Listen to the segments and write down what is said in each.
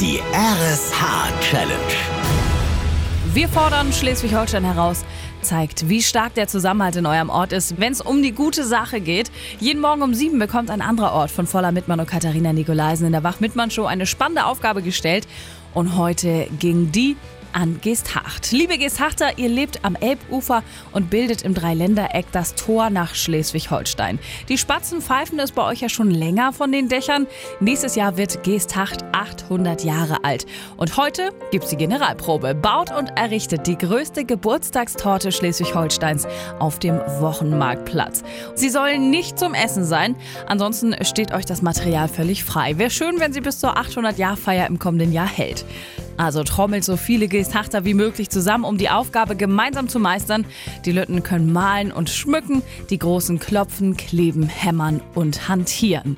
Die RSH Challenge. Wir fordern Schleswig-Holstein heraus, zeigt, wie stark der Zusammenhalt in eurem Ort ist, wenn es um die gute Sache geht. Jeden Morgen um sieben bekommt ein anderer Ort von Voller Mittmann und Katharina Nikolaisen in der Wach-Mittmann-Show eine spannende Aufgabe gestellt. Und heute ging die an Geesthacht. Liebe Geesthachter, ihr lebt am Elbufer und bildet im Dreiländereck das Tor nach Schleswig-Holstein. Die Spatzen pfeifen es bei euch ja schon länger von den Dächern. Nächstes Jahr wird Geesthacht 800 Jahre alt. Und heute gibt's die Generalprobe. Baut und errichtet die größte Geburtstagstorte Schleswig-Holsteins auf dem Wochenmarktplatz. Sie sollen nicht zum Essen sein, ansonsten steht euch das Material völlig frei. Wäre schön, wenn sie bis zur 800-Jahr-Feier im kommenden Jahr hält. Also trommelt so viele Geesthachter wie möglich zusammen, um die Aufgabe gemeinsam zu meistern. Die Lütten können malen und schmücken, die Großen klopfen, kleben, hämmern und hantieren.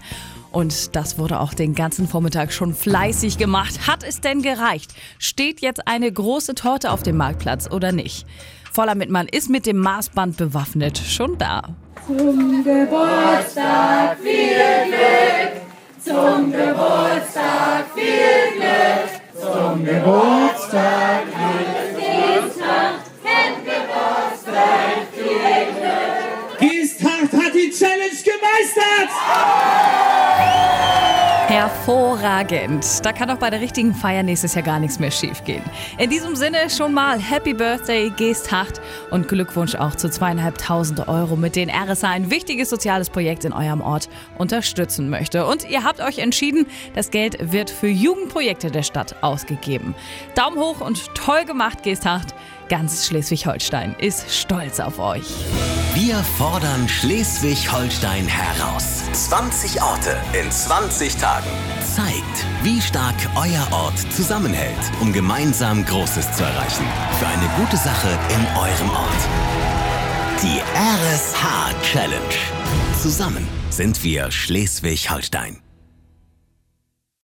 Und das wurde auch den ganzen Vormittag schon fleißig gemacht. Hat es denn gereicht? Steht jetzt eine große Torte auf dem Marktplatz oder nicht? Voller Mittmann ist mit dem Maßband bewaffnet schon da. Zum Geburtstag die Challenge gemeistert! Hervorragend. Da kann auch bei der richtigen Feier nächstes Jahr gar nichts mehr schiefgehen. In diesem Sinne schon mal Happy Birthday, Geesthacht und Glückwunsch auch zu zweieinhalbtausend Euro, mit denen RSA ein wichtiges soziales Projekt in eurem Ort unterstützen möchte. Und ihr habt euch entschieden, das Geld wird für Jugendprojekte der Stadt ausgegeben. Daumen hoch und toll gemacht, Geesthacht. Ganz Schleswig-Holstein ist stolz auf euch. Wir fordern Schleswig-Holstein heraus. 20 Orte in 20 Tagen. Zeigt, wie stark euer Ort zusammenhält, um gemeinsam Großes zu erreichen. Für eine gute Sache in eurem Ort. Die RSH Challenge. Zusammen sind wir Schleswig-Holstein.